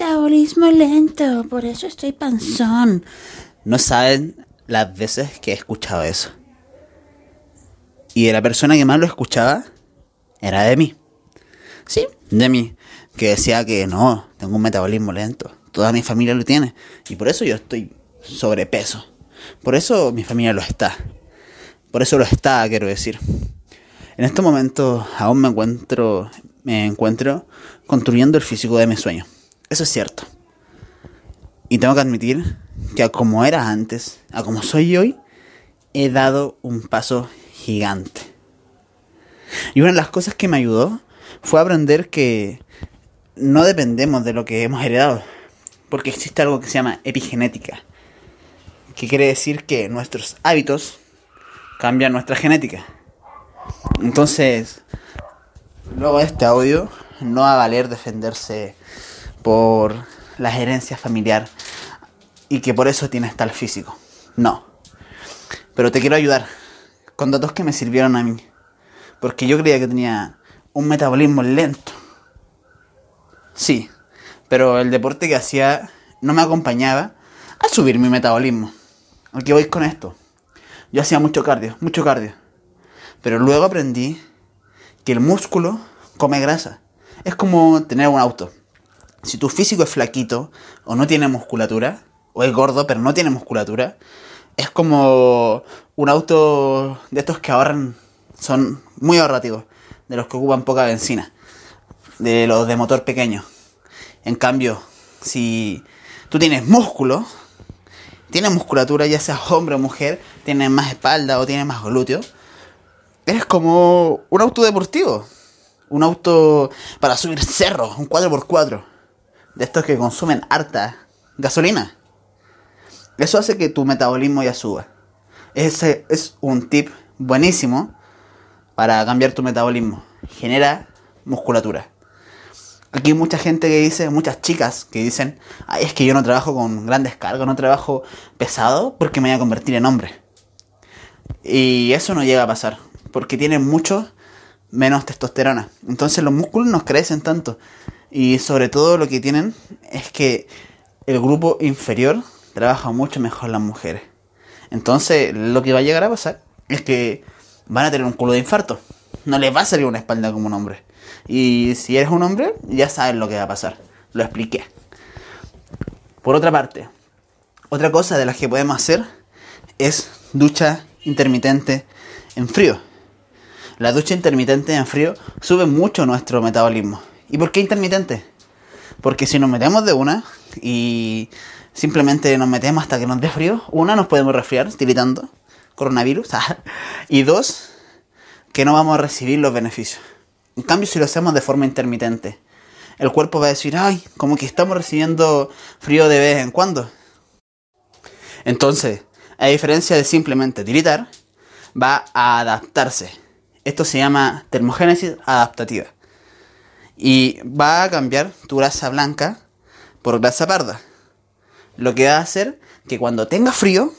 Metabolismo lento, por eso estoy panzón. No saben las veces que he escuchado eso. Y de la persona que más lo escuchaba era de mí. Sí, de mí. Que decía que no, tengo un metabolismo lento. Toda mi familia lo tiene. Y por eso yo estoy sobrepeso. Por eso mi familia lo está. Por eso lo está, quiero decir. En este momento aún me encuentro, me encuentro construyendo el físico de mi sueño. Eso es cierto. Y tengo que admitir que a como era antes, a como soy hoy, he dado un paso gigante. Y una de las cosas que me ayudó fue aprender que no dependemos de lo que hemos heredado, porque existe algo que se llama epigenética, que quiere decir que nuestros hábitos cambian nuestra genética. Entonces, luego de este audio, no va a valer defenderse por la herencia familiar y que por eso tienes tal físico. No. Pero te quiero ayudar con datos que me sirvieron a mí. Porque yo creía que tenía un metabolismo lento. Sí, pero el deporte que hacía no me acompañaba a subir mi metabolismo. Aquí voy con esto. Yo hacía mucho cardio, mucho cardio. Pero luego aprendí que el músculo come grasa. Es como tener un auto. Si tu físico es flaquito o no tiene musculatura, o es gordo pero no tiene musculatura, es como un auto de estos que ahorran, son muy ahorrativos, de los que ocupan poca benzina, de los de motor pequeño. En cambio, si tú tienes músculo, tienes musculatura, ya seas hombre o mujer, tienes más espalda o tienes más glúteos, eres como un auto deportivo. Un auto para subir cerros, un 4x4. De estos que consumen harta gasolina. Eso hace que tu metabolismo ya suba. Ese es un tip buenísimo para cambiar tu metabolismo. Genera musculatura. Aquí hay mucha gente que dice, muchas chicas que dicen, Ay, es que yo no trabajo con grandes cargas, no trabajo pesado porque me voy a convertir en hombre. Y eso no llega a pasar, porque tienen mucho menos testosterona. Entonces los músculos no crecen tanto. Y sobre todo lo que tienen es que el grupo inferior trabaja mucho mejor las mujeres. Entonces lo que va a llegar a pasar es que van a tener un culo de infarto. No les va a salir una espalda como un hombre. Y si eres un hombre, ya sabes lo que va a pasar. Lo expliqué. Por otra parte, otra cosa de las que podemos hacer es ducha intermitente en frío. La ducha intermitente en frío sube mucho nuestro metabolismo. ¿Y por qué intermitente? Porque si nos metemos de una y simplemente nos metemos hasta que nos dé frío, una, nos podemos resfriar tiritando, coronavirus, y dos, que no vamos a recibir los beneficios. En cambio, si lo hacemos de forma intermitente, el cuerpo va a decir, ay, como que estamos recibiendo frío de vez en cuando. Entonces, a diferencia de simplemente tiritar, va a adaptarse. Esto se llama termogénesis adaptativa. Y va a cambiar tu grasa blanca por grasa parda. Lo que va a hacer que cuando tenga frío,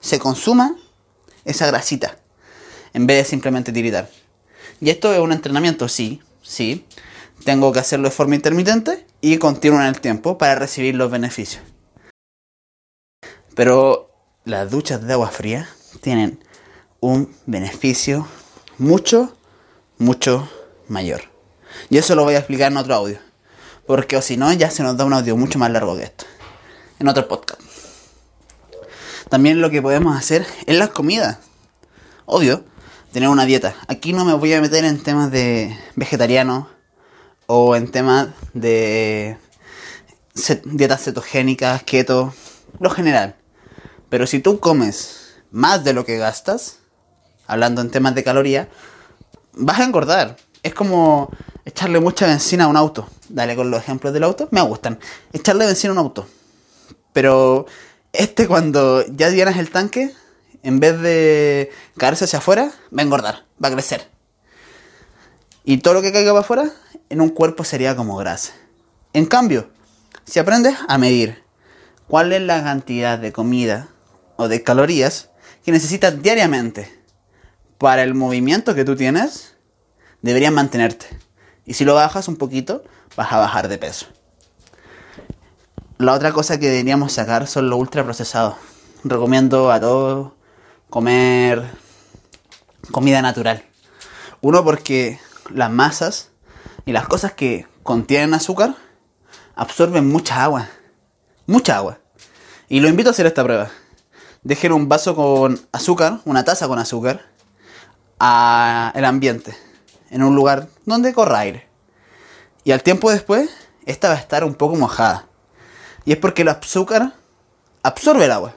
se consuma esa grasita. En vez de simplemente tiritar. Y esto es un entrenamiento, sí, sí. Tengo que hacerlo de forma intermitente y continuo en el tiempo para recibir los beneficios. Pero las duchas de agua fría tienen un beneficio mucho, mucho mayor. Y eso lo voy a explicar en otro audio. Porque o si no, ya se nos da un audio mucho más largo que esto. En otro podcast. También lo que podemos hacer es las comidas. Obvio, tener una dieta. Aquí no me voy a meter en temas de vegetariano o en temas de dietas cetogénicas, keto, lo general. Pero si tú comes más de lo que gastas, hablando en temas de caloría, vas a engordar. Es como echarle mucha benzina a un auto. Dale con los ejemplos del auto, me gustan. Echarle benzina a un auto. Pero este cuando ya llenas el tanque, en vez de caerse hacia afuera, va a engordar, va a crecer. Y todo lo que caiga para afuera, en un cuerpo sería como grasa. En cambio, si aprendes a medir cuál es la cantidad de comida o de calorías que necesitas diariamente para el movimiento que tú tienes, deberías mantenerte. Y si lo bajas un poquito, vas a bajar de peso. La otra cosa que deberíamos sacar son los ultraprocesados. Recomiendo a todos comer comida natural. Uno porque las masas y las cosas que contienen azúcar absorben mucha agua. Mucha agua. Y lo invito a hacer esta prueba. Dejen un vaso con azúcar, una taza con azúcar, al ambiente. En un lugar donde corra aire. Y al tiempo después, esta va a estar un poco mojada. Y es porque el azúcar absorbe el agua.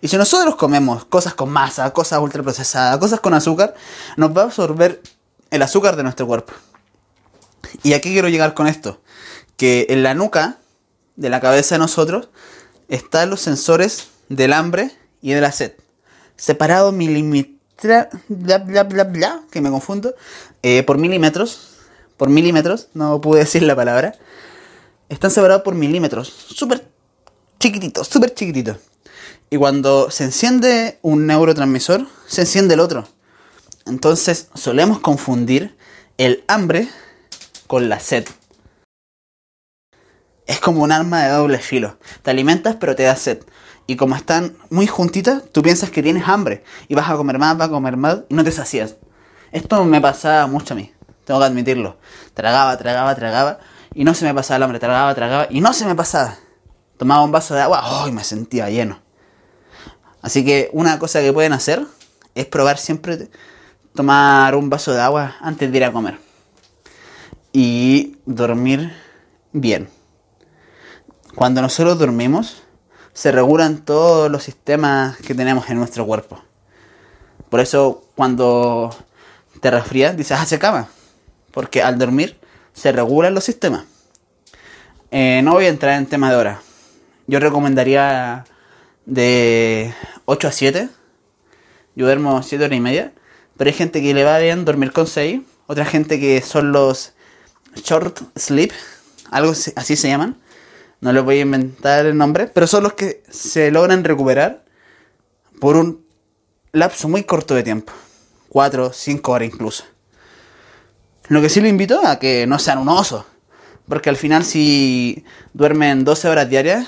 Y si nosotros comemos cosas con masa, cosas ultraprocesadas, cosas con azúcar, nos va a absorber el azúcar de nuestro cuerpo. ¿Y a qué quiero llegar con esto? Que en la nuca de la cabeza de nosotros están los sensores del hambre y de la sed. Separados milímetros, que me confundo, eh, por milímetros, por milímetros, no pude decir la palabra, están separados por milímetros, súper chiquititos, súper chiquititos. Y cuando se enciende un neurotransmisor, se enciende el otro. Entonces solemos confundir el hambre con la sed. Es como un arma de doble filo. Te alimentas pero te da sed. Y como están muy juntitas, tú piensas que tienes hambre. Y vas a comer más, vas a comer más y no te sacías. Esto me pasaba mucho a mí. Tengo que admitirlo. Tragaba, tragaba, tragaba. Y no se me pasaba el hambre. Tragaba, tragaba. Y no se me pasaba. Tomaba un vaso de agua. ¡ay! me sentía lleno. Así que una cosa que pueden hacer es probar siempre tomar un vaso de agua antes de ir a comer. Y dormir bien. Cuando nosotros dormimos, se regulan todos los sistemas que tenemos en nuestro cuerpo. Por eso cuando te resfrías, dices, hace cama. Porque al dormir se regulan los sistemas. Eh, no voy a entrar en tema de hora. Yo recomendaría de 8 a 7. Yo duermo 7 horas y media. Pero hay gente que le va bien dormir con 6. Otra gente que son los short sleep. Algo así se llaman. No les voy a inventar el nombre. Pero son los que se logran recuperar por un lapso muy corto de tiempo. 4, 5 horas incluso. Lo que sí lo invito a que no sean un oso. Porque al final si duermen 12 horas diarias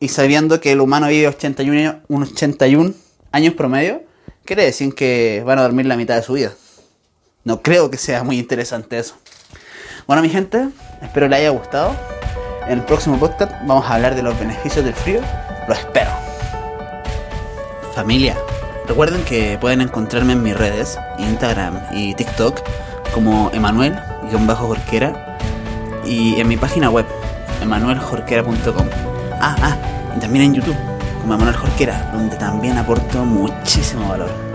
y sabiendo que el humano vive 81, 81 años promedio, quiere decir que van a dormir la mitad de su vida. No creo que sea muy interesante eso. Bueno, mi gente, espero les haya gustado. En el próximo podcast vamos a hablar de los beneficios del frío. Lo espero. Familia, recuerden que pueden encontrarme en mis redes, Instagram y TikTok, como Emanuel-Jorquera y en mi página web, emanueljorquera.com. Ah, ah, y también en YouTube, como Emanuel Jorquera, donde también aporto muchísimo valor.